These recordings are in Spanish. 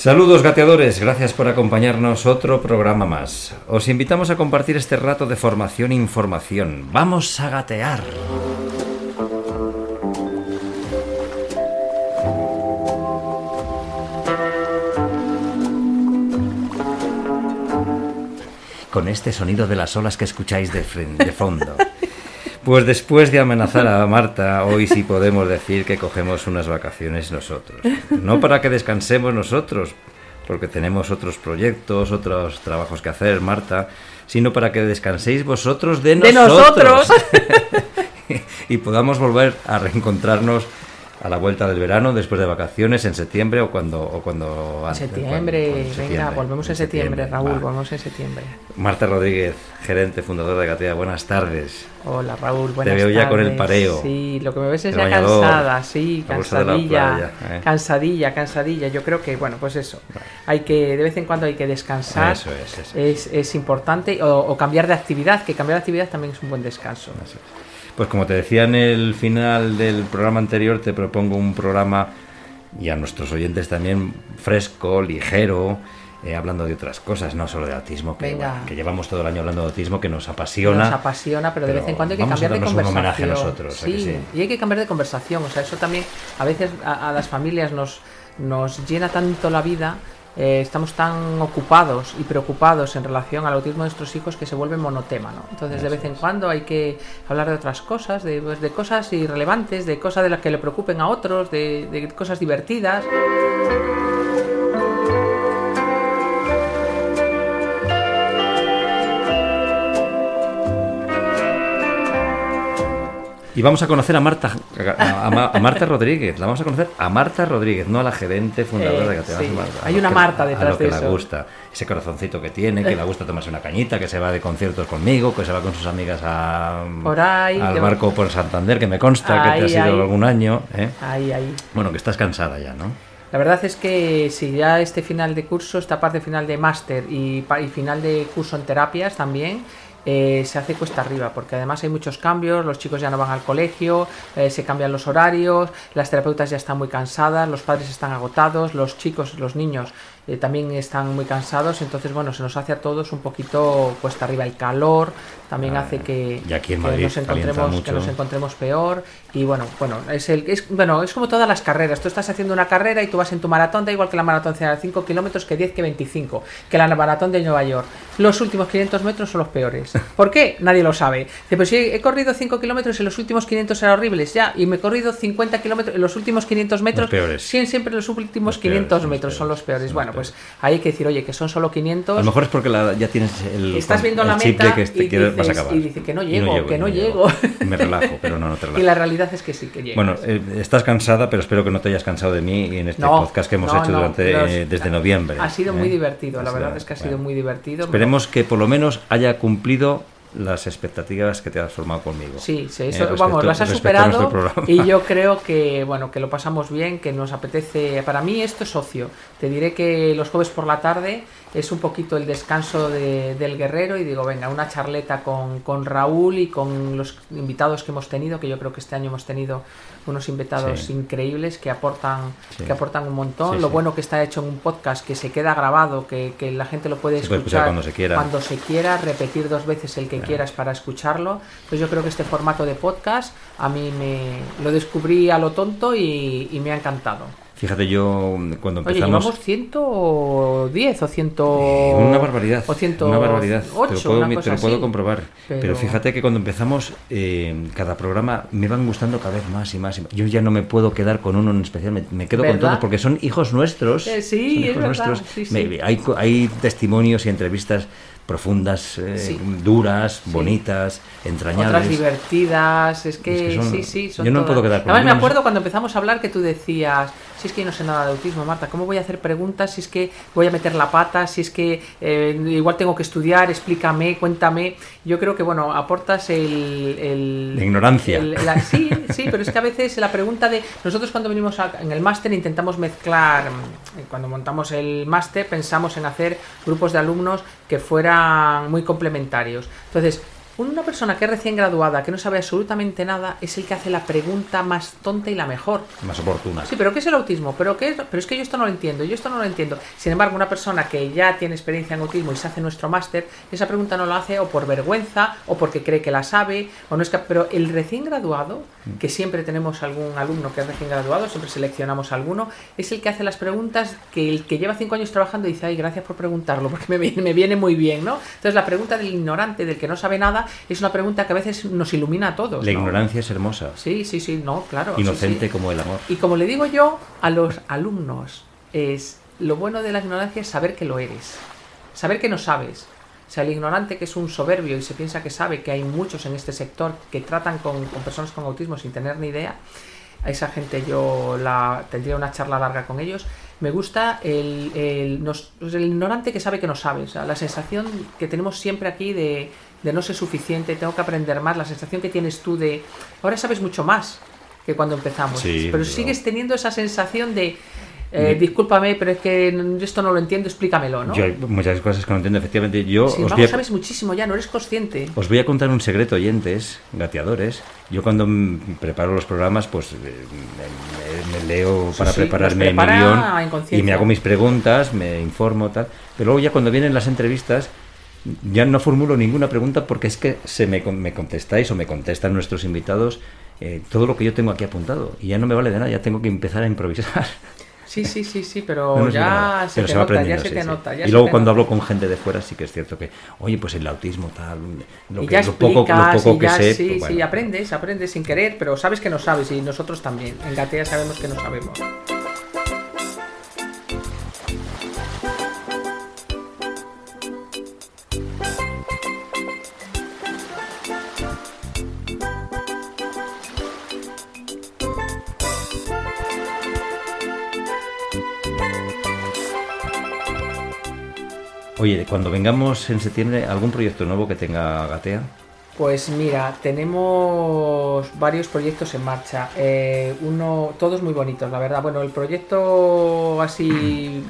Saludos gateadores, gracias por acompañarnos otro programa más. Os invitamos a compartir este rato de formación e información. Vamos a gatear. Con este sonido de las olas que escucháis de, de fondo. Pues después de amenazar a Marta, hoy sí podemos decir que cogemos unas vacaciones nosotros. No para que descansemos nosotros, porque tenemos otros proyectos, otros trabajos que hacer, Marta, sino para que descanséis vosotros de, De nosotros. nosotros. y podamos volver a reencontrarnos a la vuelta del verano, después de vacaciones, en septiembre o cuando... O cuando antes, Septiembre, cuando- cuando- venga, septiembre, volvemos en en septiembre, Raúl, volvemos en septiembre. Marta Rodríguez, gerente, fundador de Gatea, buenas tardes. Hola Raúl, buenas veo ya con el tardes. pareo. Sí, lo que me ves es ya bañador, cansada, sí, cansadilla, playa, ¿eh? cansadilla, cansadilla. Yo creo que, bueno, pues eso. Hay que, de vez en cuando hay que descansar. Eso es, eso Es, es importante. O, o cambiar de actividad, que cambiar de actividad también es un buen descanso. Eso es. Pues como te decía en el final del programa anterior, te propongo un programa, y a nuestros oyentes también, fresco, ligero, eh, hablando de otras cosas, no solo de autismo, que, Venga. bueno, que llevamos todo el año hablando de autismo, que nos apasiona. Nos apasiona, pero de Pero vez en cuando hay que cambiar de un conversación. homenaje a nosotros, ¿a que sí, sí? y hay que cambiar de conversación. O sea, eso también a veces a, a las familias nos, nos llena tanto la vida. Eh, estamos tan ocupados y preocupados en relación al autismo de nuestros hijos que se vuelve monotema, ¿no? Entonces, de vez en es. cuando hay que hablar de otras cosas, de, pues, de cosas irrelevantes, de cosas de las que le preocupen a otros, de, de cosas divertidas. Y vamos a conocer a Marta, a, a- a Marta Rodríguez, la vamos a conocer a Marta Rodríguez, no a la gerente fundadora Eh, de sí. A- a Hay una que- Marta a detrás lo que de le gusta, ese corazoncito que tiene, que le gusta tomarse una cañita, que se va de conciertos conmigo, que se va con sus amigas a, Por ahí, al barco por Santander, que me consta que te has ido ahí. algún año. ¿eh? Ahí, ahí. Bueno, que estás cansada ya, ¿no? La verdad es que si ya este final de curso, esta parte final de máster y final de curso en terapias también, eh, se hace cuesta arriba, porque además hay muchos cambios, los chicos ya no van al colegio, eh, se cambian los horarios, las terapeutas ya están muy cansadas, los padres están agotados, los chicos, los niños eh, también están muy cansados, entonces bueno, se nos hace a todos un poquito cuesta arriba el calor, también Ah, hace que, y aquí en que nos encontremos, mucho. que nos encontremos peor y bueno, bueno, es el es bueno, es como todas las carreras. Tú estás haciendo una carrera y tú vas en tu maratón, da igual que la maratón sea de 5 kilómetros que 10 que 25, que la maratón de Nueva York. Los últimos 500 metros son los peores. ¿Por qué? Nadie lo sabe. Dice, pues si he corrido 5 kilómetros y los últimos 500 eran horribles, ya, y me he corrido 50 kilómetros, los últimos 500 metros, peores. sí, siempre los últimos Los peores, 500 los metros son los peores. los Bueno, peores. pues hay que decir, oye, que son solo 500. A lo mejor es porque la- ya tienes el, Estás viendo el la meta que y vas a acabar. y dice que no Y llego, que y no llego. Me relajo, pero no, no te Y relajas. la realidad es que sí que llegas. Bueno, eh, estás cansada, pero espero que no te hayas cansado de mí y en este No, podcast que hemos no, hecho no, durante los- eh, desde noviembre. Ha sido ¿eh? muy divertido, la verdad es que ha bueno. sido muy divertido. Esperemos que por lo menos haya cumplido las expectativas que te has formado conmigo. Sí, sí, Eh, eso, respecto- vamos, las has superado y yo creo que, bueno, que lo pasamos bien, que nos apetece. Para mí esto es socio. Te diré que los jueves por la tarde es un poquito el descanso de- del guerrero y digo, venga, una charleta con, con Raúl y con los invitados que hemos tenido, que yo creo que este año hemos tenido unos invitados Sí. increíbles que aportan, Sí. que aportan un montón. Sí, lo bueno que está hecho en un podcast, que se queda grabado, que, que la gente lo puede escuchar, escuchar cuando se quiera. cuando se quiera, repetir dos veces el que quieras para escucharlo. Pues yo creo que este formato de podcast a mí me lo descubrí a lo tonto y, y me ha encantado. Fíjate, yo cuando Oye, empezamos... llevamos 110 o 100... Eh, una barbaridad, O 108, una barbaridad. te lo puedo, una te cosa lo puedo comprobar. Pero... Pero- fíjate que cuando empezamos eh, cada programa me van gustando cada vez más y más. y más. Yo ya no me puedo quedar con uno en especial, me, me quedo con todos porque son hijos nuestros. Eh, sí, son es hijos nuestros. sí, sí. Me- hay, co- hay testimonios y entrevistas profundas, eh, duras, bonitas, entrañables. Otras divertidas, es que, sí, sí, son Yo no puedo quedar con Además, me acuerdo cuando empezamos a hablar que tú decías, si es que yo no sé nada de autismo, Marta, ¿cómo voy a hacer preguntas? Si es que voy a meter la pata, si es que eh, igual tengo que estudiar, explícame, cuéntame. Yo creo que, bueno, aportas el... la ignorancia. sí, sí, pero es que a veces la pregunta de... Nosotros cuando venimos en el máster intentamos mezclar, cuando montamos el máster pensamos en hacer grupos de alumnos que fueran muy complementarios. Entonces, una persona que es recién graduada, que no sabe absolutamente nada, es el que hace la pregunta más tonta y la mejor. Más oportuna. Sí, pero ¿qué es el autismo? ¿Pero, qué es? pero es que yo esto no lo entiendo, yo esto no lo entiendo. Sin embargo, una persona que ya tiene experiencia en autismo y se hace nuestro máster, esa pregunta no la hace o por vergüenza o porque cree que la sabe, o no es que... Pero el recién graduado, que siempre tenemos algún alumno que es recién graduado, siempre seleccionamos alguno, es el que hace las preguntas que el que lleva cinco años trabajando dice, ay, gracias por preguntarlo, porque me viene, me viene muy bien, ¿no? Entonces la pregunta del ignorante, del que no sabe nada, es una pregunta que a veces nos ilumina a todos. La ignorancia es hermosa. Sí, sí, sí, no, claro. Inocente como el amor. Y como le digo yo a los alumnos, es lo bueno de la ignorancia es saber que lo eres, saber que no sabes. O sea, el ignorante que es un soberbio y se piensa que sabe que hay muchos en este sector que tratan con, personas con autismo sin tener ni idea, a esa gente yo la tendría una charla larga con ellos. Me gusta el, el, el ignorante que sabe que no sabe. O sea, la sensación que tenemos siempre aquí de, de no ser suficiente, tengo que aprender más, la sensación que tienes tú de, ahora sabes mucho más que cuando empezamos, pero sigues teniendo esa sensación de, eh, discúlpame, pero es que esto no lo entiendo, explícamelo, ¿no? Yo hay muchas cosas que no entiendo, efectivamente. Yo Sin os sabes muchísimo ya, no eres consciente. Os voy a contar un secreto, oyentes, gateadores. Yo cuando preparo los programas, pues eh, me, leo para prepararme mi guion y me hago mis preguntas, me informo, tal. Pero luego ya cuando vienen las entrevistas, ya no formulo ninguna pregunta porque es que se me, me contestáis o me contestan nuestros invitados eh, todo lo que yo tengo aquí apuntado y ya no me vale de nada, ya tengo que empezar a improvisar. Sí, sí, sí, sí, pero ya se, te nota, ya se te nota. y luego cuando hablo con gente de fuera sí que es cierto que, oye, pues el autismo tal, lo, que, lo poco, lo poco que sé. Sí, pues sí, aprendes, aprendes sin querer, pero sabes que no sabes y nosotros también. En Gatea sabemos que no sabemos. Oye, cuando vengamos en septiembre, ¿algún proyecto nuevo que tenga Gatea? Pues mira, tenemos varios proyectos en marcha. Eh, uno, todos muy bonitos, la verdad. Bueno, el proyecto así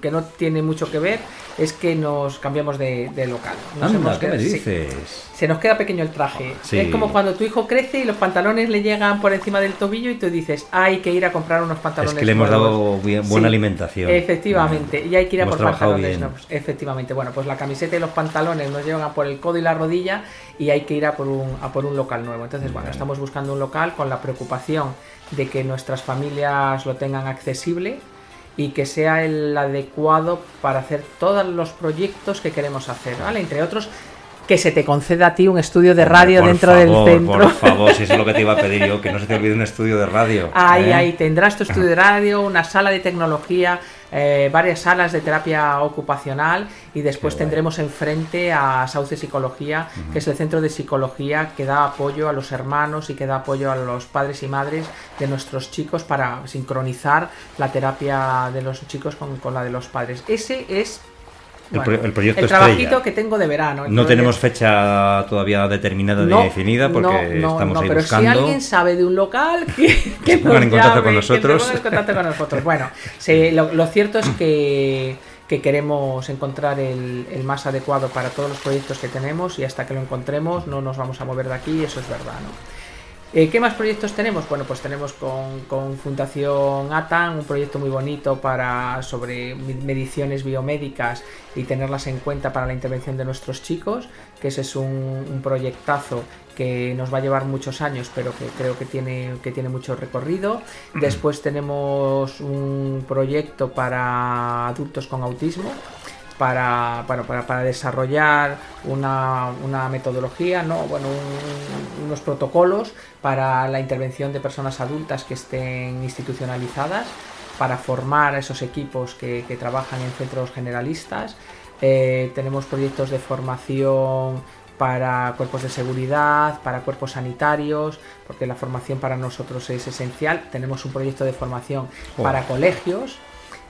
que no tiene mucho que ver es que nos cambiamos de, local. ¿qué me dices? se nos queda pequeño el traje. Es como cuando tu hijo crece y los pantalones le llegan por encima del tobillo y tú dices, hay que ir a comprar unos pantalones. Es que le hemos dado buena alimentación. Efectivamente, y hay que ir a por pantalones nuevos. Efectivamente, bueno, pues la camiseta y los pantalones nos llegan por el codo y la rodilla y hay que ir a por un, a por un local nuevo. Entonces, bueno, estamos buscando un local con la preocupación de que nuestras familias lo tengan accesible y que sea el adecuado para hacer todos los proyectos que queremos hacer, ¿vale? Entre otros, que se te conceda a ti un estudio de radio dentro del centro. Por favor, si eso es lo que te iba a pedir yo, que no se te olvide un estudio de radio. Ahí, ¿eh? ahí, tendrás tu estudio de radio, una sala de tecnología, eh, varias salas de terapia ocupacional y después tendremos enfrente a Sauce Psicología, que es el centro de psicología que da apoyo a los hermanos y que da apoyo a los padres y madres de nuestros chicos para sincronizar la terapia de los chicos con, con la de los padres. Ese es el, proyecto el trabajito que tengo de verano. No tenemos fecha todavía determinada ni definida porque estamos ahí pero buscando. si alguien sabe de un local que, que se pongan en contacto con nosotros. en contacto con nosotros. Bueno, lo, cierto es que, que queremos encontrar el, el, más adecuado para todos los proyectos que tenemos y hasta que lo encontremos no nos vamos a mover de aquí, eso es verdad, ¿no? Eh, ¿Qué más proyectos tenemos? Bueno, pues tenemos con, Fundación ATAN un proyecto muy bonito para sobre mediciones biomédicas y tenerlas en cuenta para la intervención de nuestros chicos, que ese es un, proyectazo que nos va a llevar muchos años, pero que creo que tiene, que tiene mucho recorrido. Después tenemos un proyecto para adultos con autismo, para, para, para, desarrollar una, una, metodología, ¿no? bueno, unos protocolos para la intervención de personas adultas que estén institucionalizadas, para formar a esos equipos que, que trabajan en centros generalistas Eh, tenemos proyectos de formación para cuerpos de seguridad, para cuerpos sanitarios, porque la formación para nosotros es esencial. Tenemos un proyecto de formación Oh. para colegios,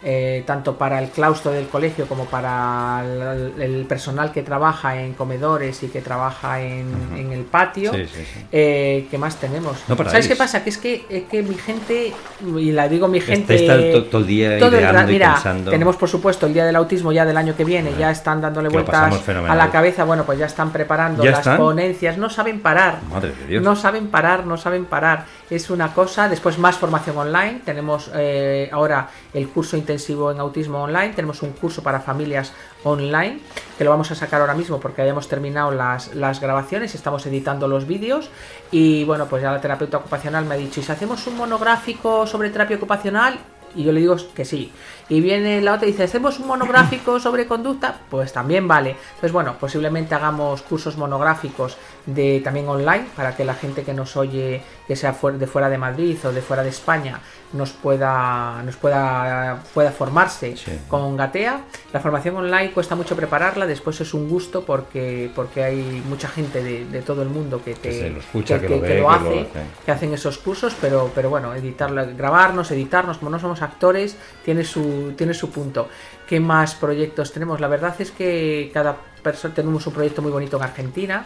eh, tanto para el claustro del colegio como para el, el personal que trabaja en comedores y que trabaja en, el patio. Sí, sí, sí. Eh, ¿Qué más tenemos? No. ¿Sabes qué pasa? Que es que, es que mi gente, y la digo mi gente... Estáis to- todo el día todo el ideando ra- y mira, pensando. tenemos por supuesto el Día del Autismo ya del año que viene, ya están dándole Que vueltas a la cabeza, bueno, pues ya están preparando ¿Ya las están? ponencias, no saben parar. Madre de Dios. No saben parar, no saben parar. Es una cosa. Después más formación online. Tenemos eh, ahora el curso intensivo en autismo online. Tenemos un curso para familias online que lo vamos a sacar ahora mismo porque hayamos terminado las, las grabaciones. Estamos editando los vídeos y bueno, pues ya la terapeuta ocupacional me ha dicho, ¿y si hacemos un monográfico sobre terapia ocupacional? Y yo le digo que sí. Y viene la otra y dice, ¿hacemos un monográfico sobre conducta? Pues también vale. Entonces, bueno, posiblemente hagamos cursos monográficos de también online para que la gente que nos oye, que sea de fuera de Madrid o de fuera de España, nos pueda, nos pueda, pueda formarse Sí. con Gatea. La formación online cuesta mucho prepararla, después es un gusto porque, porque hay mucha gente de, de todo el mundo que, te, Que lo escucha, que lo ve, que lo que hace, lo que hacen esos cursos, pero, pero bueno, editarla, grabarnos, editarnos, como no somos actores, tiene su, tiene su punto. ¿Qué más proyectos tenemos? La verdad es que cada persona tenemos un proyecto muy bonito en Argentina.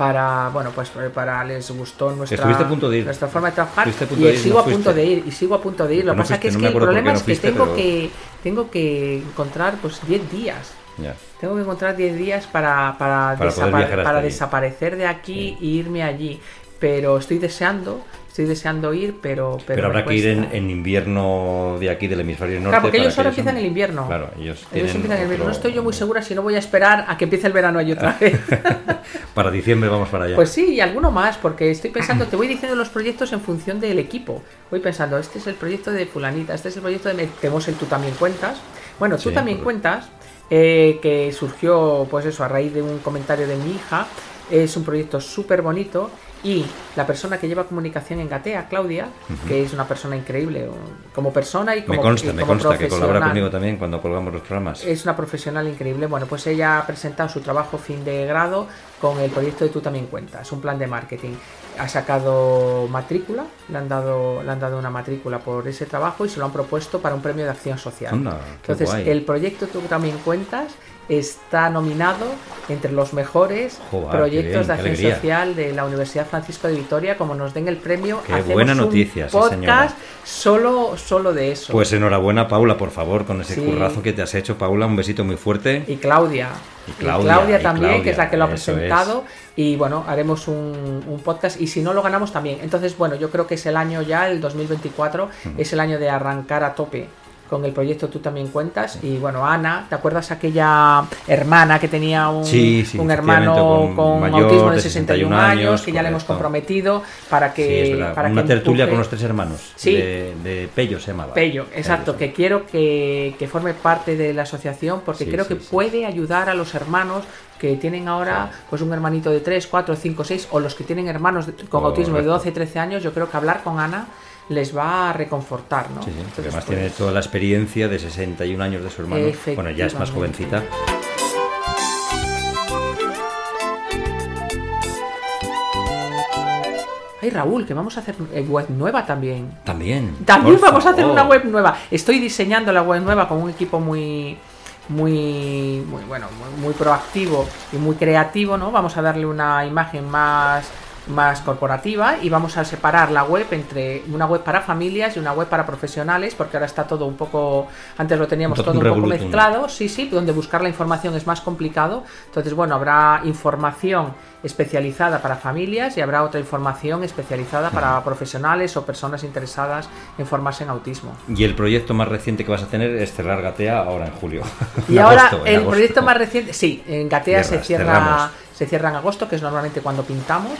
Para, bueno, pues eh, para les gustó nuestra, a punto de ir. nuestra forma de trabajar Estuviste a punto y de ir, sigo no a punto de ir y sigo a punto de ir. Lo que No pasa fuiste, que es no que el problema es que fuiste, tengo pero- que tengo que encontrar pues 10 días. Tengo que encontrar 10 días para, para, Para desapa- para desaparecer de aquí e irme allí. Pero estoy deseando, estoy deseando ir, pero... Pero, habrá que ir en, en invierno de aquí del hemisferio norte. Claro, porque ellos ellos empiezan son- el invierno. Claro, ellos Ellos empiezan el invierno. No estoy yo muy segura si no voy a esperar a que empiece el verano allí otra vez. Para diciembre vamos para allá. Pues sí, y alguno más, porque estoy pensando, te voy diciendo los proyectos en función del equipo. Voy pensando, este es el proyecto de fulanita, este es el proyecto de... Tenemos el Tú también cuentas. Bueno, tú Sí, también cuentas, eh, que surgió, pues eso, a raíz de un comentario de mi hija. Es un proyecto súper bonito y la persona que lleva comunicación en Gatea, Claudia, que es una persona increíble o- como persona y como, me consta, y me consta que colabora conmigo también cuando colgamos los programas. Es una profesional increíble. Bueno, pues ella ha presentado su trabajo fin de grado con el proyecto de Tú también cuentas, un plan de marketing. Ha sacado matrícula, le han dado, le han dado una matrícula por ese trabajo y se lo han propuesto para un premio de acción social. Anda, Entonces, guay. el proyecto Tú también cuentas está nominado entre los mejores Joder, proyectos bien, de acción alegría. social de la Universidad Francisco de Vitoria. Como nos den el premio, Qué hacemos buena un noticia, sí, podcast solo, solo de eso. Pues enhorabuena, Paula, por favor, con ese Sí. currazo que te has hecho, Paula. Un besito muy fuerte. y Claudia. Y Claudia, y también, Claudia, que es la que lo ha presentado. Y bueno, haremos un, un podcast. Y si no lo ganamos también. Entonces, bueno, yo creo que es el año ya, el 2024, es el año de arrancar a tope con el proyecto Tú también cuentas. Y bueno, Ana, ¿te acuerdas aquella hermana que tenía un, Sí, sí, un efectivamente, hermano con con, mayor autismo de de 61 61 años, años, que ya le hemos comprometido para que. sí, para Una que tertulia empuje- con los tres hermanos. Sí. De, de Pello se llamaba. Pello, exacto, que quiero que, que forme parte de la asociación porque creo que puede ayudar a los hermanos que tienen ahora pues un hermanito de 3, 4, 5, 6 o los que tienen hermanos con autismo de Correcto. 12, 13 años, yo creo que hablar con Ana les va a reconfortar, ¿no? Sí, sí, porque Entonces, además pues, tiene toda la experiencia de 61 años de su hermano. Bueno, ya es más jovencita. Ay, Raúl, que vamos a hacer eh, web nueva también. También. También por vamos a hacer una web nueva. Estoy diseñando la web nueva con un equipo muy muy muy bueno, muy, muy proactivo y muy creativo, ¿no? Vamos a darle una imagen más más corporativa y vamos a separar la web entre una web para familias y una web para profesionales porque ahora está todo un poco antes lo teníamos Un todo un poco mezclado sí sí donde buscar la información es más complicado entonces bueno habrá información especializada para familias y habrá otra información especializada para profesionales o personas interesadas en formarse en autismo Y el proyecto más reciente que vas a tener es cerrar Gatea ahora en julio. y En ahora agosto, en el agosto. proyecto más reciente sí en Gatea se cierra cerramos. Se cierra en agosto que es normalmente cuando pintamos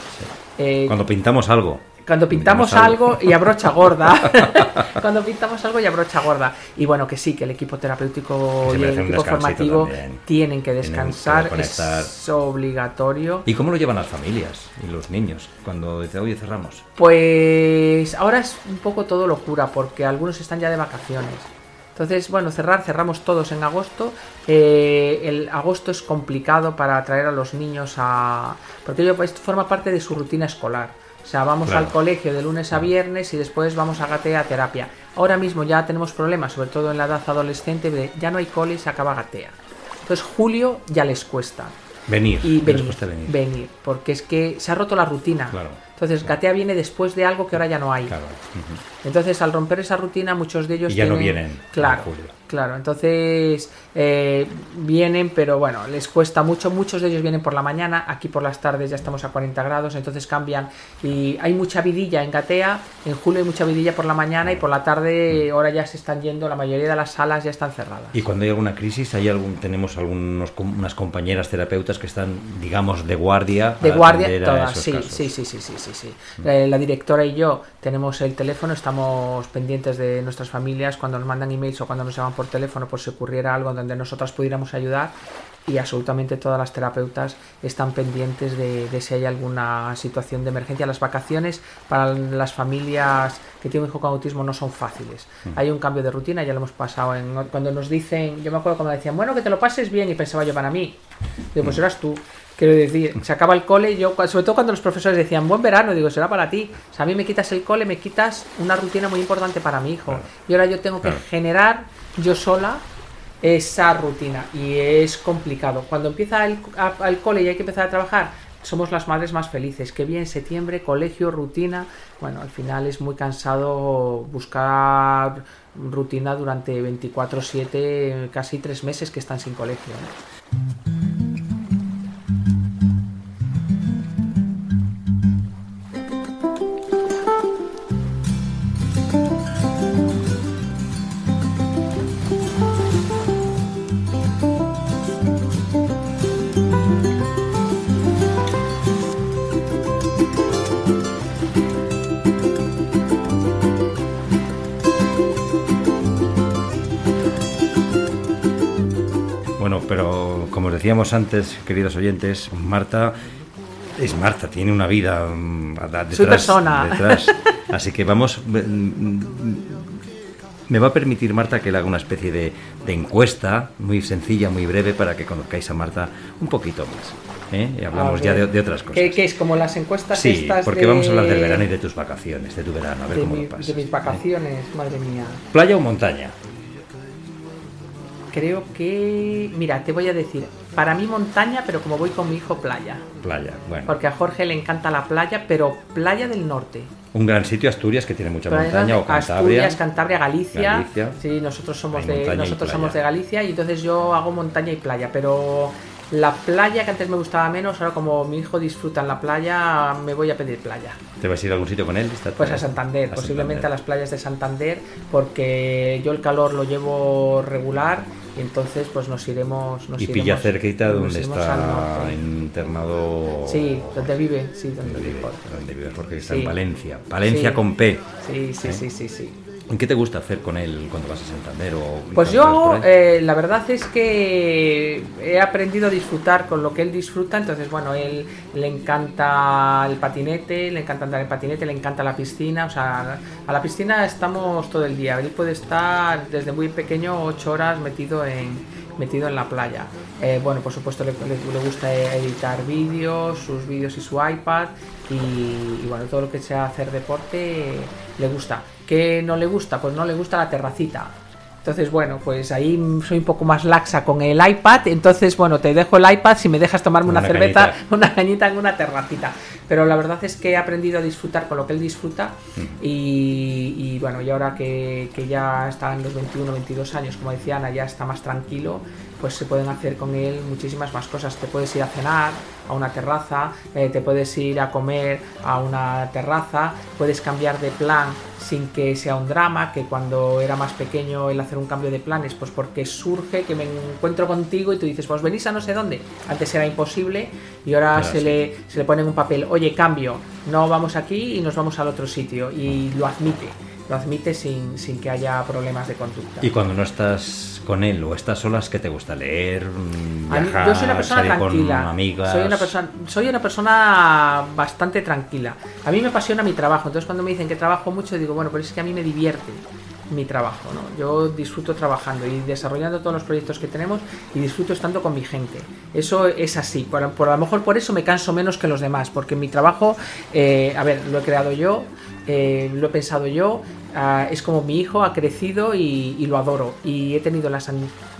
Eh, Cuando pintamos algo. Cuando pintamos algo y a brocha gorda. Cuando pintamos algo y a brocha gorda. Y bueno, que sí, que el equipo terapéutico Que y el equipo formativo también. tienen que Tienen que descansar. desconectar. es obligatorio. ¿Y cómo lo llevan las familias y los niños cuando dicen, oye, cerramos? Pues ahora es un poco todo locura, porque algunos están ya de vacaciones. Entonces, bueno, cerrar, cerramos todos en agosto. Eh, el agosto es complicado para atraer a los niños a... porque ello pues, forma parte de su rutina escolar. O sea, vamos Claro. al colegio de lunes a viernes y después vamos a Gatea a terapia. Ahora mismo ya tenemos problemas, sobre todo en la edad adolescente, de ya no hay cole y se acaba Gatea. Entonces, julio ya les cuesta. Venir. Y les venir, venir. venir, porque es que se ha roto la rutina. Claro. Entonces, Gatea viene después de algo que ahora ya no hay. Claro. Entonces, al romper esa rutina, muchos de ellos Y ya no tienen- vienen en Claro, claro. Entonces, eh, vienen, pero bueno, les cuesta mucho. Muchos de ellos vienen por la mañana. Aquí por las tardes ya estamos a 40 grados, entonces cambian. Y hay mucha vidilla en Gatea. En julio hay mucha vidilla por la mañana y por la tarde, ahora ya se están yendo. La mayoría de las salas ya están cerradas. Y cuando hay alguna crisis, hay algún, tenemos algunos, unas compañeras terapeutas que están, digamos, de guardia. De guardia, todas, sí, sí, sí, sí, sí, sí, sí. Eh, la directora y yo tenemos el teléfono, estamos pendientes de nuestras familias cuando nos mandan emails o cuando nos llaman por teléfono por si ocurriera algo donde nosotras pudiéramos ayudar y absolutamente todas las terapeutas están pendientes de, de si hay alguna situación de emergencia. Las vacaciones para las familias que tienen un hijo con autismo no son fáciles. Hay un cambio de rutina, ya lo hemos pasado en cuando nos dicen, yo me acuerdo cuando decían, bueno, que te lo pases bien y pensaba yo para mí. Digo, pues eras tú. Quiero decir, se acaba el cole, yo, sobre todo cuando los profesores decían, buen verano, digo, será para ti. O sea, a mí me quitas el cole, me quitas una rutina muy importante para mi hijo. Claro. Y ahora yo tengo que Claro. generar yo sola esa rutina. Y es complicado. Cuando empieza el, a- el cole y hay que empezar a trabajar, somos las madres más felices. Que bien, septiembre, colegio, rutina. Bueno, al final es muy cansado buscar rutina durante 24-7, casi tres meses que están sin colegio. ¿no? Pero como os decíamos antes, queridos oyentes, Marta es Marta, tiene una vida mm, detrás. Soy persona. detrás. Así que vamos. mm, Me va a permitir Marta que le haga una especie de, de encuesta muy sencilla, muy breve, para que conozcáis a Marta un poquito más. ¿eh? Y hablamos ya de, de otras cosas. ¿Qué, qué es como las encuestas Sí, estas porque de- vamos a hablar del verano y de tus vacaciones, de tu verano, a ver de, cómo mi- lo pasas. de mis vacaciones, madre mía. ¿Playa o montaña? Creo que, mira, te voy a decir, para mí montaña, pero como voy con mi hijo playa. Playa, bueno. Porque a Jorge le encanta la playa, pero playa del norte. Un gran sitio, Asturias, que tiene mucha Playa montaña, o Cantabria. Asturias, Cantabria, Galicia. Galicia. Sí, nosotros somos de nosotros somos de Galicia y entonces yo hago montaña y playa, pero la playa que antes me gustaba menos, ahora como mi hijo disfruta en la playa, me voy a pedir playa. ¿Te vas a ir a algún sitio con él? Pues a? Santander, A posiblemente Santander. a las playas de Santander, porque yo el calor lo llevo regular y entonces pues nos iremos. Nos Y iremos- pilla cerquita donde está internado. Sí, donde vive, sí, donde Donde vive vive, Jorge. donde vive Jorge, que está Sí. en Valencia. Valencia Sí. con P. Sí, sí, ¿Eh? sí, sí, sí. ¿En qué te gusta hacer con él cuando vas a Santander? O Pues yo, eh, la verdad es que he aprendido a disfrutar con lo que él disfruta, entonces bueno, él le encanta el patinete, le encanta andar en patinete, le encanta la piscina, o sea, a la piscina estamos todo el día, él puede estar desde muy pequeño ocho horas metido en metido en la playa. Eh, bueno, por supuesto le, le- le gusta editar vídeos, sus vídeos y su iPad y, y, bueno, todo lo que sea hacer deporte le gusta. ¿Qué no le gusta? Pues no le gusta la terracita. Entonces, bueno, pues ahí soy un poco más laxa con el iPad. Entonces, bueno, te dejo el iPad si me dejas tomarme una, Una cerveza, cañita. una cañita en una terracita. Pero la verdad es que he aprendido a disfrutar con lo que él disfruta. Y, y, bueno, y ahora que, que ya está en los 21, 22 años, como decía Ana, ya está más tranquilo, pues se pueden hacer con él muchísimas más cosas. Te puedes ir a cenar a una terraza, eh, te puedes ir a comer a una terraza, puedes cambiar de plan sin que sea un drama, que cuando era más pequeño el hacer un cambio de planes, pues porque surge que me encuentro contigo y tú dices, pues venís a no sé dónde. Antes era imposible y ahora se, le, se le pone en un papel, oye, cambio, no vamos aquí y nos vamos al otro sitio. Y lo admite, lo admite sin, sin que haya problemas de conducta. Y cuando no estás con él o estás solas, ¿qué te gusta? ¿Leer? mm, mí- Viajar? yo soy una persona salir tranquila. con amigas? Soy una persona, soy una persona bastante tranquila. A mí me apasiona mi trabajo. Entonces cuando me dicen que trabajo mucho digo, bueno, pero es que a mí me divierte. mi trabajo. ¿no? Yo disfruto trabajando y desarrollando todos los proyectos que tenemos y disfruto estando con mi gente. Eso es así. Por, por a lo mejor por eso me canso menos que los demás, porque mi trabajo, eh, a ver, lo he creado yo, eh, lo he pensado yo, ah, es como mi hijo ha crecido y, y, lo adoro. Y he tenido la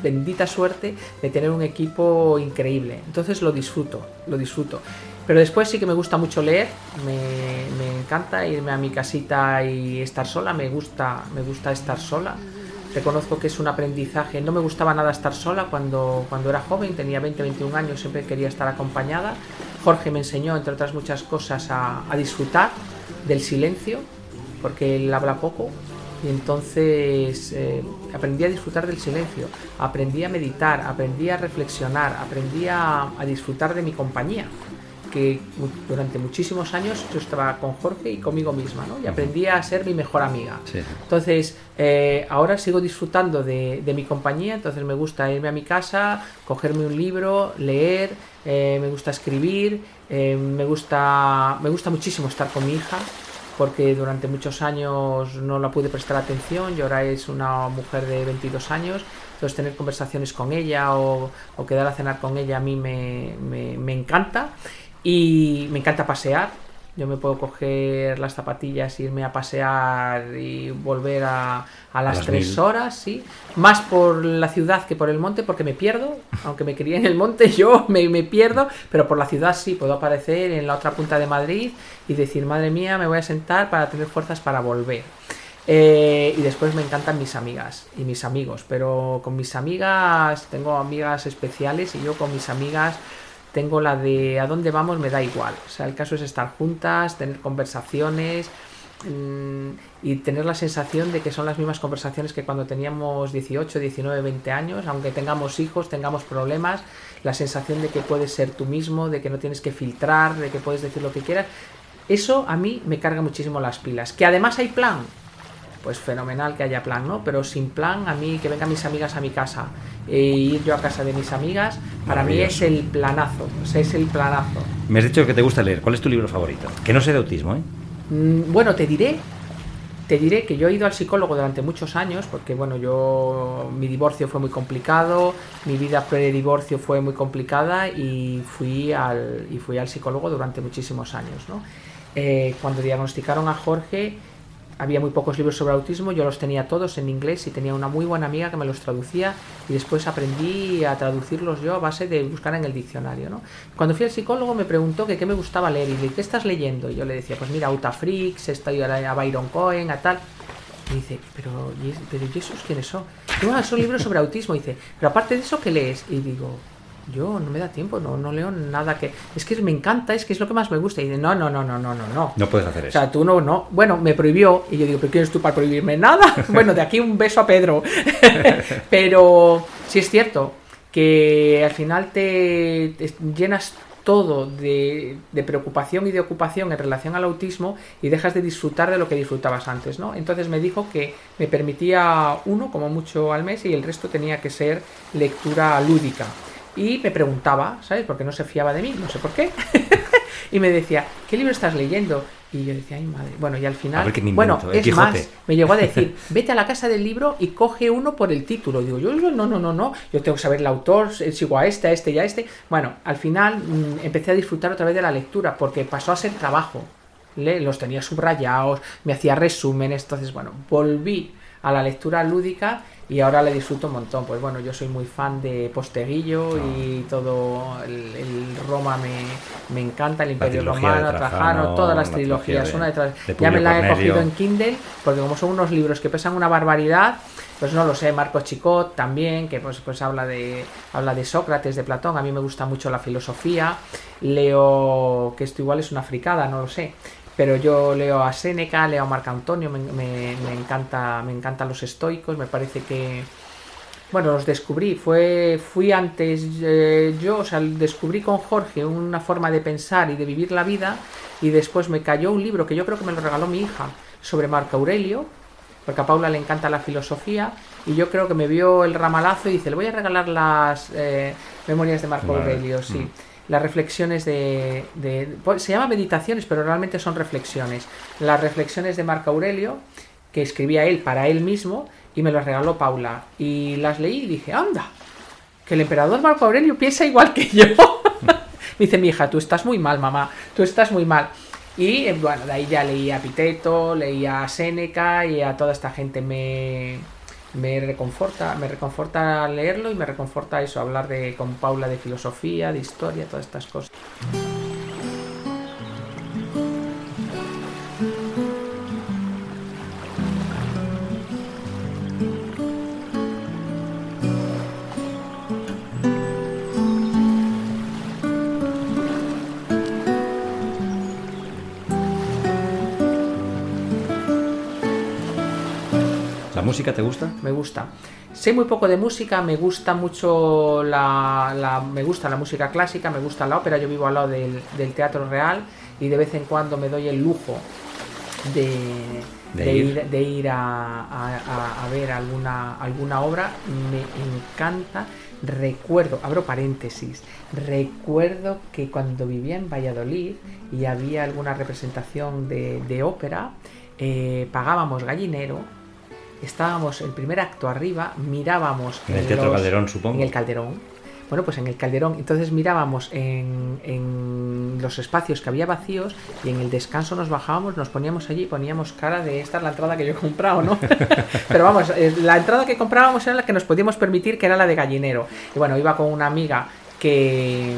bendita suerte de tener un equipo increíble. Entonces lo disfruto, lo disfruto. Pero después sí que me gusta mucho leer, me, me, encanta irme a mi casita y estar sola, me gusta, me gusta estar sola. Reconozco que es un aprendizaje, no me gustaba nada estar sola cuando, cuando era joven, tenía 20, 21 años, siempre quería estar acompañada. Jorge me enseñó, entre otras muchas cosas, a, a disfrutar del silencio, porque él habla poco, y entonces eh, aprendí a disfrutar del silencio, aprendí a meditar, aprendí a reflexionar, aprendí a, a disfrutar de mi compañía que durante muchísimos años yo estaba con Jorge y conmigo misma, ¿no? Y aprendí a ser mi mejor amiga. Sí. Entonces, eh, ahora sigo disfrutando de, de, mi compañía, entonces me gusta irme a mi casa, cogerme un libro, leer, eh, me gusta escribir, eh, me, gusta, me gusta muchísimo estar con mi hija, porque durante muchos años no la pude prestar atención y ahora es una mujer de 22 años, entonces tener conversaciones con ella o, quedar a cenar con ella a mí me, me encanta. Y me encanta pasear. Yo me puedo coger las zapatillas, irme a pasear y volver a, a las, las tres mil. horas, sí. Más por la ciudad que por el monte, porque me pierdo. Aunque me crié en el monte, yo me, me pierdo. Pero por la ciudad sí, puedo aparecer en la otra punta de Madrid y decir, madre mía, me voy a sentar para tener fuerzas para volver. Eh, y después me encantan mis amigas y mis amigos, pero con mis amigas tengo amigas especiales y yo con mis amigas tengo la de a dónde vamos me da igual. O sea, el caso es estar juntas, tener conversaciones mmm, y tener la sensación de que son las mismas conversaciones que cuando teníamos 18, 19, 20 años, aunque tengamos hijos, tengamos problemas, la sensación de que puedes ser tú mismo, de que no tienes que filtrar, de que puedes decir lo que quieras. Eso a mí me carga muchísimo las pilas. Que además hay plan, pues fenomenal que haya plan, ¿no? Pero sin plan, a mí que vengan mis amigas a mi casa e ir yo a casa de mis amigas, para mí es el planazo, o sea, es el planazo. Me has dicho que te gusta leer. ¿Cuál es tu libro favorito? Que no sé de autismo, ¿eh? Mm, bueno, te diré, te diré que yo he ido al psicólogo durante muchos años, porque bueno, yo mi divorcio fue muy complicado, mi vida pre-divorcio fue muy complicada y fui al, y fui al psicólogo durante muchísimos años, ¿no? Eh, cuando diagnosticaron a Jorge, había muy pocos libros sobre autismo, yo los tenía todos en inglés y tenía una muy buena amiga que me los traducía y después aprendí a traducirlos yo a base de buscar en el diccionario. ¿no? Cuando fui al psicólogo me preguntó que qué me gustaba leer y le dije, ¿qué estás leyendo? Y yo le decía, pues mira, Autafrix, estoy a Byron Cohen, a tal. Y dice, pero, ¿y, pero ¿y esos quiénes son? No, ah, son libros sobre autismo. Y dice, pero aparte de eso, ¿qué lees? Y digo, yo no me da tiempo, no, no leo nada que. Es que me encanta, es que es lo que más me gusta. Y dice, no, no, no, no, no, no, no. No puedes hacer O eso. sea, tú no, no. Bueno, me prohibió. Y yo digo, ¿pero quién eres tú para prohibirme nada? bueno, de aquí un beso a Pedro. Pero sí es cierto que al final te, te llenas todo de, de, preocupación y de ocupación en relación al autismo y dejas de disfrutar de lo que disfrutabas antes, ¿no? Entonces me dijo que me permitía uno, como mucho al mes, y el resto tenía que ser lectura lúdica. Y me preguntaba, ¿sabes? Porque no se fiaba de mí, no sé por qué. y me decía, ¿qué libro estás leyendo? Y yo decía, ay madre. Bueno, y al final, ver, invento, bueno, es Quijote. más, me llegó a decir, vete a la casa del libro y coge uno por el título. Digo, yo no, no, no, no, yo tengo que saber el autor, sigo a este, a este y a este. Bueno, al final mmm, empecé a disfrutar otra vez de la lectura porque pasó a ser trabajo. Le, los tenía subrayados, me hacía resúmenes, entonces, bueno, volví a la lectura lúdica y ahora le disfruto un montón. Pues bueno, yo soy muy fan de Posteguillo y todo el, el Roma me, me, encanta, el Imperio Romano, Trajano, todas las trilogías, de, una detrás. De ya me la he cogido en Kindle, porque como son unos libros que pesan una barbaridad, pues no lo sé, Marco Chicot también, que pues, pues habla de habla de Sócrates, de Platón, a mí me gusta mucho la filosofía, leo, que esto igual es una fricada, no lo sé, pero yo leo a Séneca, leo a Marco Antonio, me, me, me, encanta, me encantan los estoicos, me parece que bueno, los descubrí, fue fui antes eh, yo, o sea, descubrí con Jorge una forma de pensar y de vivir la vida y después me cayó un libro que yo creo que me lo regaló mi hija sobre Marco Aurelio, porque a Paula le encanta la filosofía y yo creo que me vio el ramalazo y dice, le voy a regalar las eh, memorias de Marco vale. Aurelio, sí. Mm las reflexiones de, de, Se llama meditaciones, pero realmente son reflexiones. Las reflexiones de Marco Aurelio. que escribía él para él mismo y me las regaló Paula. Y las leí y dije, anda, que el emperador Marco Aurelio piensa igual que yo. me dice mi hija, tú estás muy mal, mamá, tú estás muy mal. Y eh, bueno, de ahí ya leí a Piteto, leí a Séneca y a toda esta gente me, me reconforta, me reconforta leerlo y me reconforta eso, hablar de, con Paula de filosofía, de historia, todas estas cosas. ¿La música te gusta? Me gusta. Sé muy poco de música, me gusta mucho la, la- me gusta la música clásica, me gusta la ópera, yo vivo al lado del, del Teatro Real y de vez en cuando me doy el lujo de, De de ir. ir, de ir a, a- a- a ver alguna, alguna obra. Me encanta. Recuerdo, abro paréntesis, recuerdo que cuando vivía en Valladolid y había alguna representación de, de ópera, eh, pagábamos gallinero, estábamos el primer acto arriba, mirábamos En el Teatro los- Calderón, supongo. en el Calderón. Bueno, pues en el Calderón. Entonces mirábamos en, en los espacios que había vacíos y en el descanso nos bajábamos, nos poníamos allí y poníamos cara de esta es la entrada que yo he comprado, ¿no? Pero vamos, eh, la entrada que comprábamos era la que nos podíamos permitir, que era la de gallinero. Y bueno, iba con una amiga que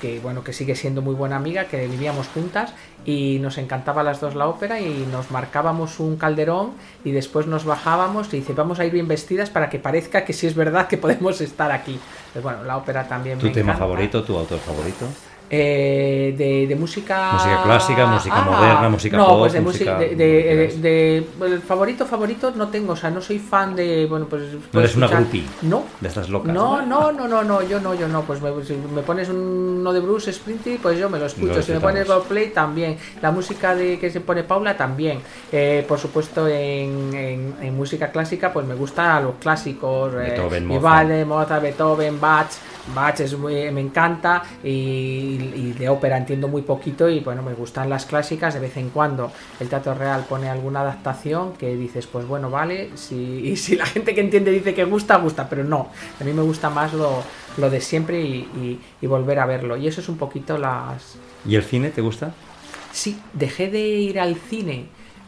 que bueno que sigue siendo muy buena amiga que vivíamos juntas y nos encantaba a las dos la ópera y nos marcábamos un calderón y después nos bajábamos y dice vamos a ir bien vestidas para que parezca que sí es verdad que podemos estar aquí pues bueno la ópera también ¿Tu me tema encanta. favorito, tu autor favorito? Eh, de, de música Música clásica, música moderna, música no, pop, pues de música- de, favorito favorito no tengo o sea no soy fan de bueno pues ¿No puedo eres una groupie? no De estas locas. no, no, no, no, no, yo no, yo no. Pues me, si me pones uno de Bruce Springsteen, pues yo me lo escucho. Lo si me pones. Coldplay, también. La música de que se pone Paula, también. Eh, por supuesto, en, en- en música clásica, pues me gustan los clásicos. eh, Beethoven, Mozart. Vivaldi, Mozart, Beethoven, Bach. Bach es muy- me encanta y, y de ópera entiendo muy poquito y bueno, me gustan las clásicas de vez en cuando. El Teatro Real pone alguna adaptación que dices, pues bueno, vale, si, y si la gente que entiende dice que gusta, gusta, pero no. A mí me gusta más lo, lo de siempre y, y- y volver a verlo. Y eso es un poquito las... ¿Y el cine te gusta? Sí, dejé de ir al cine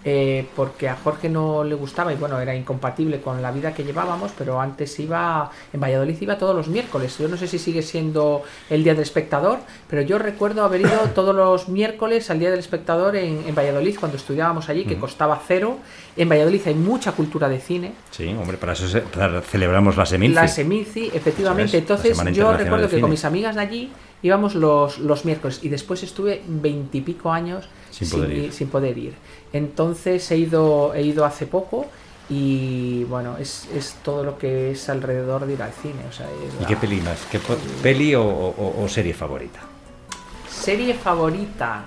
eh, porque a Jorge no le gustaba y bueno, era incompatible con la vida que llevábamos, pero antes iba, en Valladolid iba todos los miércoles. Yo no sé si sigue siendo el Día del Espectador, pero yo recuerdo haber ido todos los miércoles al Día del Espectador en, en Valladolid cuando estudiábamos allí, que costaba cero. En Valladolid hay mucha cultura de cine. Sí, hombre, para eso se- para- celebramos la Seminci. La Seminci, efectivamente. Entonces yo recuerdo que con mis amigas de allí íbamos los, los miércoles y después estuve veintipico años Sin poder sin poder ir. Entonces he ido, he ido hace poco y bueno, es, es todo lo que es alrededor de ir al cine. O sea, es ¿Y la qué peli más? ¿Qué peli o, o- o serie favorita? serie favorita.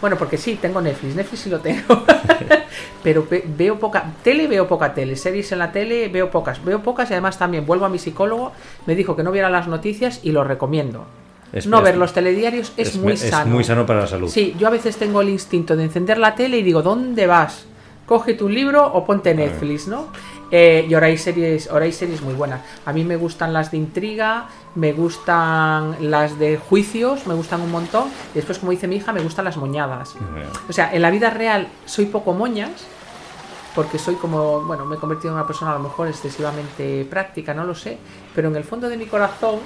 Bueno, porque sí, tengo Netflix, Netflix sí lo tengo. Pero ve- veo poca tele, veo poca tele, series en la tele veo pocas, veo pocas y además también vuelvo a mi psicólogo, me dijo que no viera las noticias y lo recomiendo. Es- no es- ver los telediarios es, muy es sano. muy sano para la salud. Sí, yo a veces tengo el instinto de encender la tele y digo, ¿dónde vas? Cógete un libro o ponte Netflix, ¿no? Eh, y ahora hay series, ahora hay series muy buenas. A mí me gustan las de intriga, me gustan las de juicios, me gustan un montón. Y después, como dice mi hija, me gustan las moñadas. O sea, en la vida real soy poco moñas, porque soy como, bueno, me he convertido en una persona a lo mejor excesivamente práctica, no lo sé, pero en el fondo de mi corazón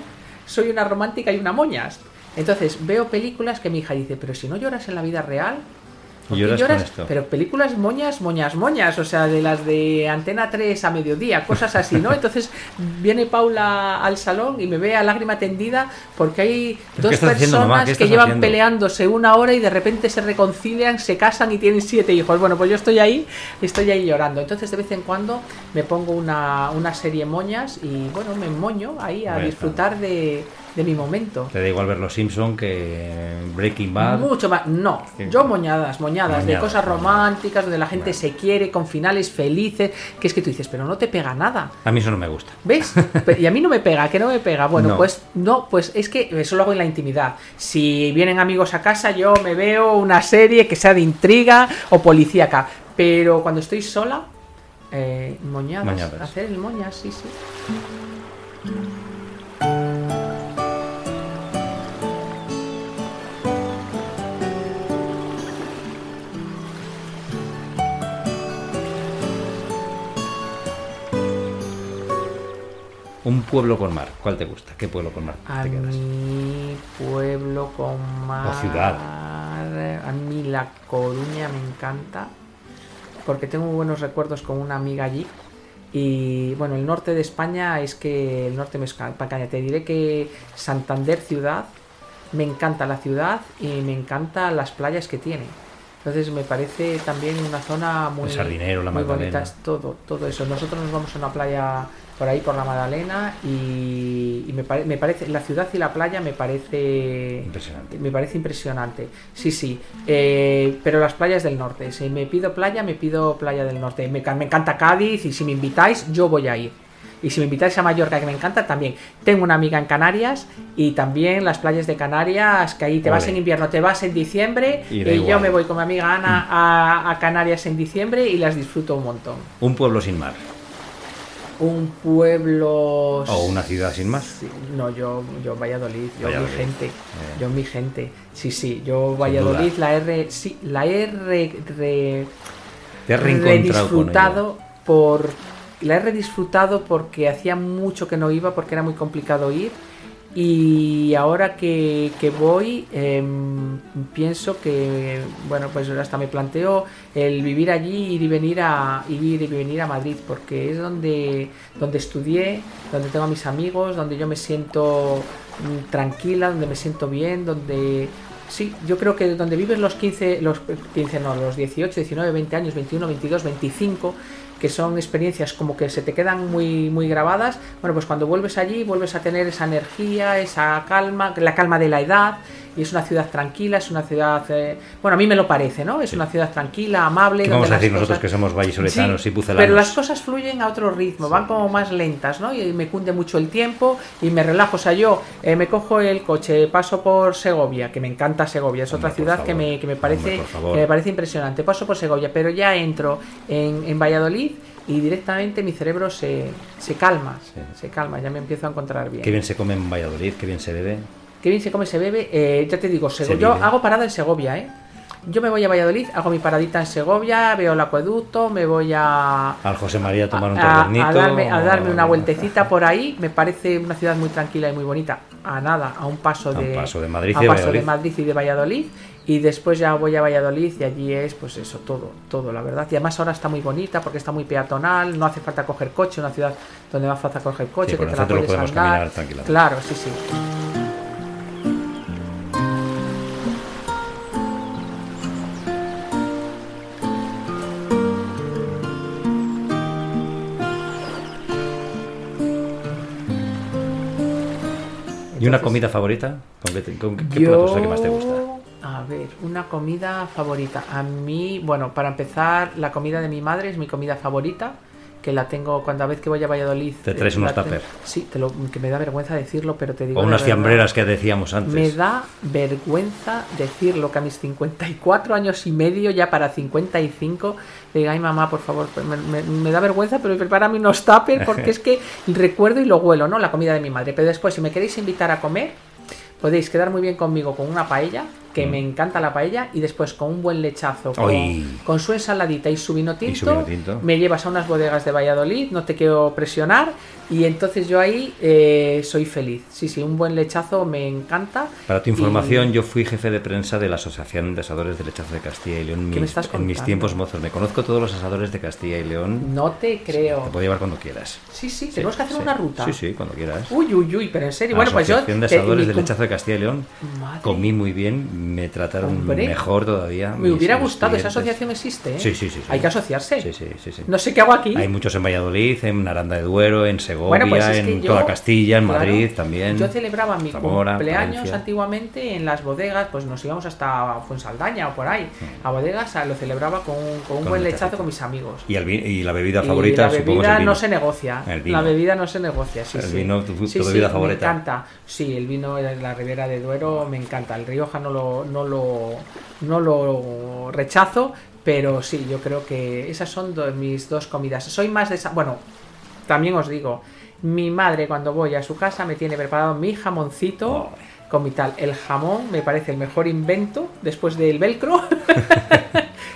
soy una romántica y una moñas. Entonces veo películas que mi hija dice, pero si no lloras en la vida real, ¿por Y qué lloras con esto. Pero películas moñas, moñas, moñas, o sea, de las de Antena 3 a mediodía, cosas así, ¿no? Entonces viene Paula al salón y me ve a lágrima tendida porque hay ¿Pero dos haciendo, personas que llevan haciendo? peleándose una hora y de repente se reconcilian, se casan y tienen siete hijos. Bueno, pues yo estoy ahí, estoy ahí llorando. Entonces de vez en cuando me pongo una, una serie moñas y bueno, me moño ahí a Bueno. disfrutar de, de mi momento. Te da igual ver Los Simpson que Breaking Bad. Mucho más. No, yo moñadas, moñadas, de cosas románticas, donde la gente Bueno. se quiere, con finales felices, que es que tú dices, pero no te pega nada. A mí eso no me gusta. ¿Ves? Y a mí no me pega, que no me pega. Bueno, No. pues no, pues es que eso lo hago en la intimidad. Si vienen amigos a casa, yo me veo una serie que sea de intriga o policíaca. Pero cuando estoy sola, Eh, moñadas. Moñadas. Hacer el moñas, sí, sí. Un pueblo con mar. ¿Cuál te gusta? ¿Qué pueblo con mar A te quedas? mi pueblo con mar. ciudad. A mí La Coruña me encanta. Porque tengo muy buenos recuerdos con una amiga allí. Y bueno, el norte de España es que el norte me encanta. Te diré que Santander ciudad, me encanta la ciudad y me encantan las playas que tiene. Entonces me parece también una zona muy, El Sardinero, la muy bonita. Es todo, todo eso. Nosotros nos vamos a una playa por ahí, por la Magdalena, y, y me, pare- me parece, la ciudad y la playa me parece Impresionante. me parece impresionante. Sí, sí. Eh, pero las playas del norte. Si me pido playa, me pido playa del norte. Me, me encanta Cádiz y si me invitáis, yo voy a ir. Y si me invitáis a Mallorca, que me encanta, también. Tengo una amiga en Canarias y también las playas de Canarias, que ahí te vas en invierno, te vas en diciembre Y yo. Mm. me voy con mi amiga Ana a, a Canarias en diciembre y las disfruto un montón. Un pueblo sin mar. Un pueblo... O una ciudad sin. Sí, no, yo, yo Valladolid, yo Valladolid. mi gente, Eh. yo mi gente. Sí, sí, yo Valladolid, la R, sí, la he re- Te has redisfrutado por, la he redisfrutado porque hacía mucho que no iba, porque era muy complicado ir. Y ahora que, que voy, em, pienso que, bueno, pues hasta me planteo el vivir allí ir y venir a ir y venir a Madrid, porque es donde, donde estudié, donde tengo a mis amigos, donde yo me siento mm, tranquila, donde me siento bien, donde sí, yo creo que donde vives los 15, los 15 no, los 18, 19, 20 años, 21, 22, 25, que son experiencias como que se te quedan muy, muy grabadas, bueno, pues cuando vuelves allí vuelves a tener esa energía, esa calma, la calma de la edad, y es una ciudad tranquila, es una ciudad, eh, bueno, a mí me lo parece, ¿no? Es Sí. una ciudad tranquila, amable. ¿Qué donde vamos a decir nosotros que somos vallisoletanos Sí, y pucelanos? Pero las cosas fluyen a otro ritmo, van como más lentas, ¿no? Y me cunde mucho el tiempo y me relajo. O sea, yo eh, me cojo el coche, paso por Segovia, que me encanta Segovia, es otra ciudad que me, que me parece Hombre, que me parece impresionante. Paso por Segovia, pero ya entro en, en Valladolid y directamente mi cerebro se, se calma, Sí. se calma, ya me empiezo a encontrar bien. Qué bien se come en Valladolid, qué bien se bebe. Qué bien se come, se bebe. Eh, ya te digo, Se yo vive. hago parada en Segovia, ¿eh? Yo me voy a Valladolid, hago mi paradita en Segovia, veo el acueducto, me voy a, Al José María a tomar un a, tabernito. a darme, a darme una vueltecita por ahí. Me parece una ciudad muy tranquila y muy bonita. A nada, a un paso A un de, paso de Madrid y a de un paso de. Madrid y de Valladolid. Y después ya voy a Valladolid y allí es, pues eso, todo, todo, la verdad. Y además ahora está muy bonita porque está muy peatonal, no hace falta coger coche, una ciudad donde no hace falta coger coche, Sí, que te la puedes andar. caminar. Claro, sí, sí. ¿Y una comida favorita? ¿Con qué, con plato es la que más te gusta? A ver, una comida favorita. A mí, bueno, para empezar, la comida de mi madre es mi comida favorita. Que la tengo cuando vez que voy a Valladolid. Te eh, traes unos tupper. Sí, te lo, que me da vergüenza decirlo, pero te digo. O unas verdad, fiambreras que decíamos antes. Me da vergüenza decirlo, que a mis 54 años y medio, ya para 55, le diga, ay mamá, por favor, pues me, me- me da vergüenza, pero prepárame unos tuppers, porque es que recuerdo y lo huelo, ¿no? La comida de mi madre. Pero después, si me queréis invitar a comer, podéis quedar muy bien conmigo con una paella, que Mm. me encanta la paella, y después con un buen lechazo, con, con su ensaladita y su vino tinto, Y su vino tinto. me llevas a unas bodegas de Valladolid, no te quiero presionar, y entonces yo ahí eh, soy feliz. Sí, sí, un buen lechazo me encanta. Para tu Y- información, yo fui jefe de prensa de la Asociación de Asadores de Lechazo de Castilla y León en ¿Qué me mis, estás en mis tiempos mozos. Me conozco todos los asadores de Castilla y León. No te Te creo. puedo llevar cuando quieras. Sí, sí, tenemos que hacer Sí. una ruta. Sí, sí, cuando quieras. Uy, uy, uy, pero en serio. Bueno, pues yo. Asociación de te- Asadores mi de Lechazo de Castilla y León. Madre. Comí muy bien, me trataron Hombre. mejor todavía. Me hubiera gustado, esa asociación existe, ¿eh? Sí, sí, sí, sí. Hay que asociarse. Sí, sí. No sé qué hago aquí. Hay muchos en Valladolid, en Aranda de Duero, en Segovia, Bueno, pues en yo- toda Castilla, en claro, Madrid también. Yo celebraba mi Zamora, cumpleaños antiguamente en las bodegas, pues nos íbamos hasta Fuensaldaña o por ahí, a bodegas, lo celebraba con, un- con un Con buen lechazo con mis amigos. Y, el y la bebida Y favorita, la supongo, bebida el vino. no se negocia. El vino. La bebida no se negocia, sí, El vino, tu- bebida favorita. Me encanta. Sí, el vino de la Ribera de Duero me encanta. El Rioja no lo, no lo, no lo rechazo, pero sí, yo creo que esas son mis dos comidas. Soy más de... Bueno, también os digo, mi madre cuando voy a su casa me tiene preparado mi jamoncito con mi tal. El jamón me parece el mejor invento después del velcro.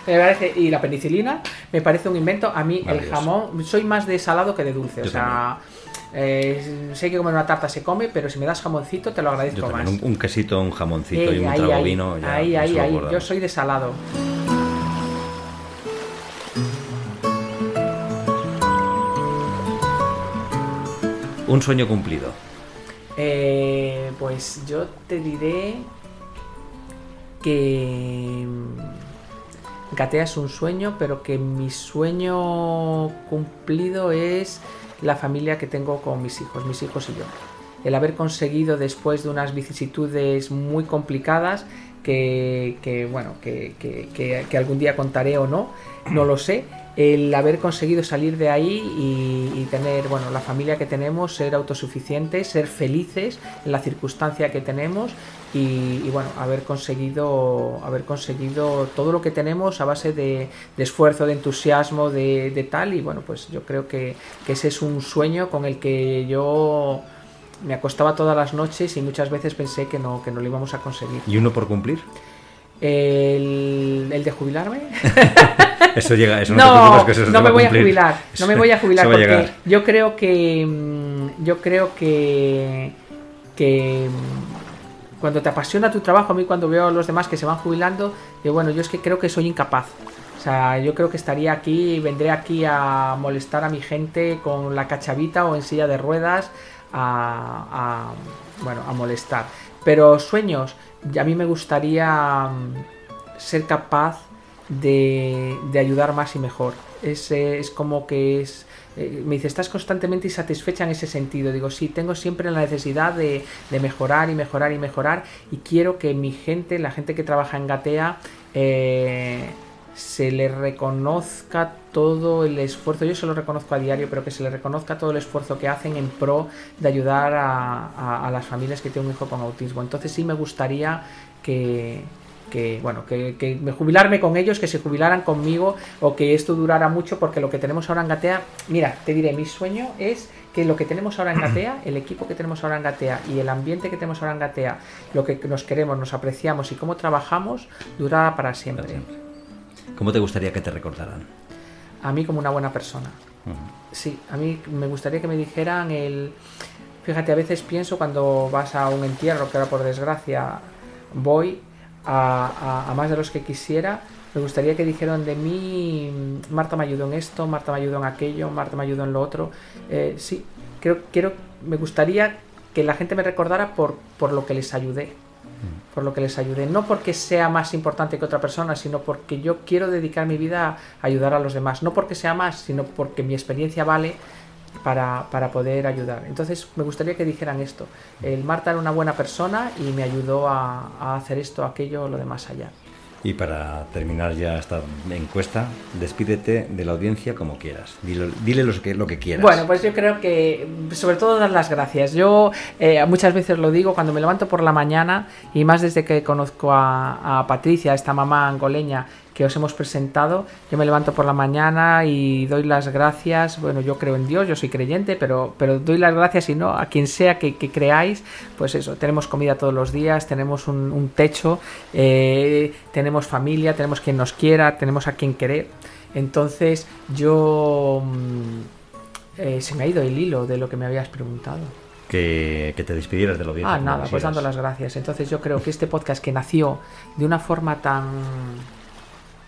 me parece, y la penicilina me parece un invento. A mí el jamón, soy más de salado que de dulce. o sea, eh, sé que comer una tarta se come, pero si me das jamoncito te lo agradezco más. Un, quesito, un jamoncito y un trago vino. ahí, ahí, ahí. Yo soy de salado. Un sueño cumplido. Eh, pues yo te diré que Gatea es un sueño, pero que mi sueño cumplido es la familia que tengo con mis hijos, mis hijos y yo. El haber conseguido después de unas vicisitudes muy complicadas, que, bueno, que, que, algún día contaré o no, no lo sé, el haber conseguido salir de ahí y, tener, bueno, la familia que tenemos, ser autosuficientes, ser felices en la circunstancia que tenemos y, bueno, haber conseguido, haber conseguido todo lo que tenemos a base de, esfuerzo, de entusiasmo, de, tal y bueno, pues yo creo que, ese es un sueño con el que yo me acostaba todas las noches y muchas veces pensé que no, que no lo íbamos a conseguir. ¿Y uno por cumplir? El, el de jubilarme. Eso llega, eso no, no, me voy a jubilar, no me voy a jubilar porque yo creo que mm, yo creo que que cuando te apasiona tu trabajo, a mí cuando veo a los demás que se van jubilando, digo, bueno, yo es que creo que soy incapaz. O sea, yo creo que estaría aquí, vendré aquí a molestar a mi gente con la cachavita o en silla de ruedas a, bueno, a molestar. Pero sueños, a mí me gustaría mm, ser capaz de, ayudar más y mejor. Es, es como que es... Eh, me dice, estás constantemente insatisfecha en ese sentido. Digo, sí, tengo siempre la necesidad de, mejorar y mejorar y mejorar y quiero que mi gente, la gente que trabaja en Gatea, eh, se le reconozca todo el esfuerzo, yo se lo reconozco a diario, pero que se le reconozca todo el esfuerzo que hacen en pro de ayudar a, a las familias que tienen un hijo con autismo. Entonces sí me gustaría que, que bueno, que, me jubilarme con ellos, que se jubilaran conmigo o que esto durara mucho porque lo que tenemos ahora en Gatea, mira, te diré, mi sueño es que lo que tenemos ahora en Gatea, el equipo que tenemos ahora en Gatea y el ambiente que tenemos ahora en Gatea, lo que nos queremos, nos apreciamos y cómo trabajamos, durara para siempre. ¿Cómo te gustaría que te recordaran? A mí como una buena persona. Sí, a mí me gustaría que me dijeran el... Fíjate, a veces pienso cuando vas a un entierro, que ahora por desgracia voy, a, más de los que quisiera. Me gustaría que dijeran de mí, Marta me ayudó en esto, Marta me ayudó en aquello, Marta me ayudó en lo otro. Eh, sí, creo, quiero, me gustaría que la gente me recordara por, por lo que les ayudé. Mm. Por lo que les ayudé. No porque sea más importante que otra persona, sino porque yo quiero dedicar mi vida a ayudar a los demás. No porque sea más, sino porque mi experiencia vale para, para, poder ayudar. Entonces me gustaría que dijeran esto. El Marta era una buena persona y me ayudó a, a hacer esto, aquello, lo de más allá. Y para terminar ya esta encuesta, despídete de la audiencia como quieras. Dile, lo, que, lo que quieras. Bueno, pues yo creo que sobre todo dar las gracias. Yo eh, muchas veces lo digo cuando me levanto por la mañana y más desde que conozco a, a Patricia, esta mamá angoleña que os hemos presentado. Yo me levanto por la mañana y doy las gracias. Bueno, yo creo en Dios, yo soy creyente, pero, pero doy las gracias y no a quien sea que, creáis. Pues eso, tenemos comida todos los días, tenemos un, techo, eh, tenemos familia, tenemos quien nos quiera, tenemos a quien querer. Entonces, yo. Mm, eh, se me ha ido el hilo de lo que me habías preguntado. Que, que, te despidieras de lo bien. Ah, nada, pues dando las gracias. Entonces yo creo que este podcast que nació de una forma tan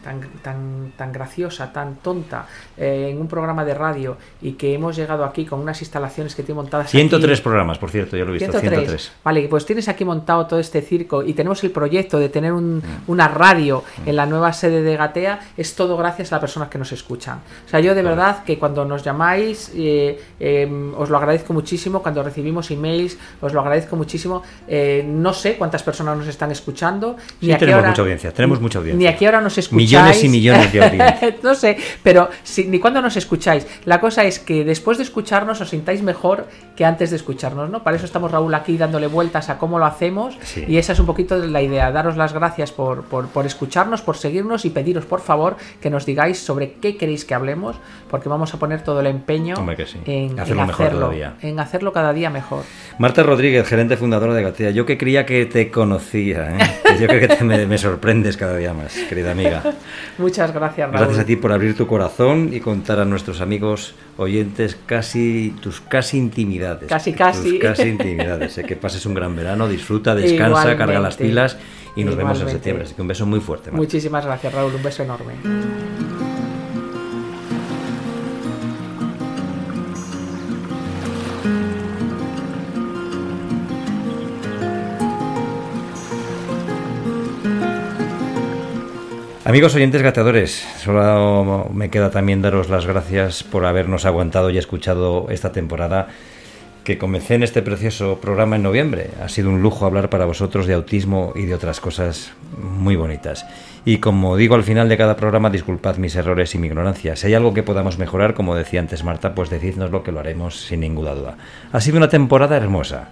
tan, tan, tan graciosa, tan tonta, eh, en un programa de radio y que hemos llegado aquí con unas instalaciones que tiene montadas 103 programas, por cierto, ya lo he visto. 103. Vale, pues tienes aquí montado todo este circo y tenemos el proyecto de tener un, mm. una radio mm. en la nueva sede de Gatea, es todo gracias a las personas que nos escuchan. O sea, yo de verdad que cuando nos llamáis, eh, em, os lo agradezco muchísimo, cuando recibimos emails, os lo agradezco muchísimo. Eh, no sé cuántas personas nos están escuchando. Ni tenemos mucha audiencia, tenemos mucha audiencia. Ni a qué hora nos escucháis millones y millones de audiencia. no sé, pero si, ni cuando nos escucháis. La cosa es que después de escucharnos os sintáis mejor que antes de escucharnos, ¿no? Para eso estamos Raúl aquí dándole vueltas a cómo lo hacemos Sí. y esa es un poquito la idea, daros las gracias por, por, por escucharnos, por seguirnos y pediros por favor que nos digáis sobre qué queréis que hablemos, porque vamos a poner todo el empeño sí. en, Hacerlo en mejor hacerlo, todavía. en hacerlo cada día mejor. Marta Rodríguez, gerente fundadora de Gatea. Yo que creía que te conocía, ¿eh? Yo creo que te- me, me sorprendes cada día más, querida amiga. Muchas gracias, Raúl. Gracias a ti por abrir tu corazón y contar a nuestros amigos oyentes casi tus casi intimidades. Casi, casi. Tus casi intimidades. ¿eh? Que pases un gran verano, disfruta, descansa, carga las pilas y nos vemos en septiembre. Así que un beso muy fuerte. Marta. Muchísimas gracias, Raúl. Un beso enorme. Amigos oyentes gateadores, solo me queda también daros las gracias por habernos aguantado y escuchado esta temporada que comencé en este precioso programa en noviembre. Ha sido un lujo hablar para vosotros de autismo y de otras cosas muy bonitas. Y como digo al final de cada programa, disculpad mis errores y mi ignorancia. Si hay algo que podamos mejorar, como decía antes Marta, pues decidnos lo que lo haremos sin ninguna duda. Ha sido una temporada hermosa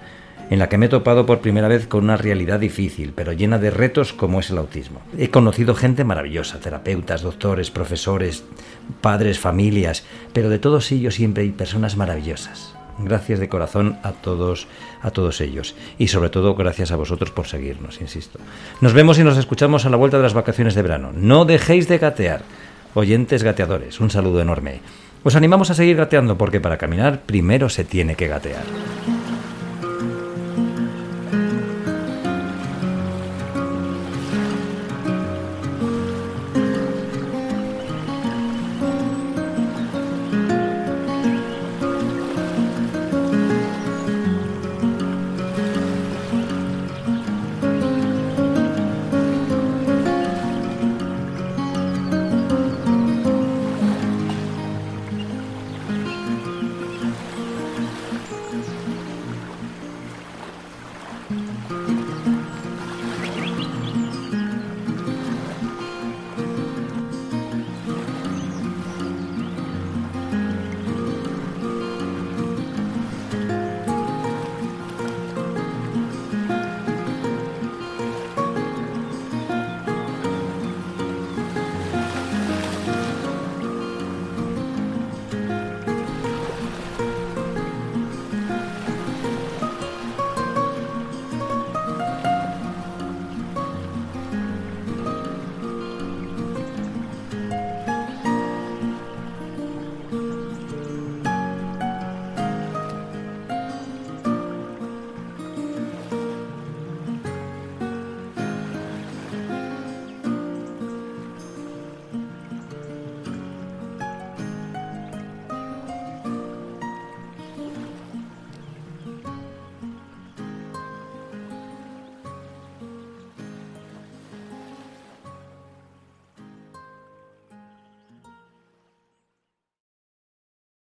en la que me he topado por primera vez con una realidad difícil, pero llena de retos como es el autismo. He conocido gente maravillosa, terapeutas, doctores, profesores, padres, familias, pero de todos ellos siempre hay personas maravillosas. Gracias de corazón a todos, a todos ellos. Y sobre todo, gracias a vosotros por seguirnos, insisto. Nos vemos y nos escuchamos a la vuelta de las vacaciones de verano. No dejéis de gatear. Oyentes gateadores, un saludo enorme. Os animamos a seguir gateando porque para caminar primero se tiene que gatear.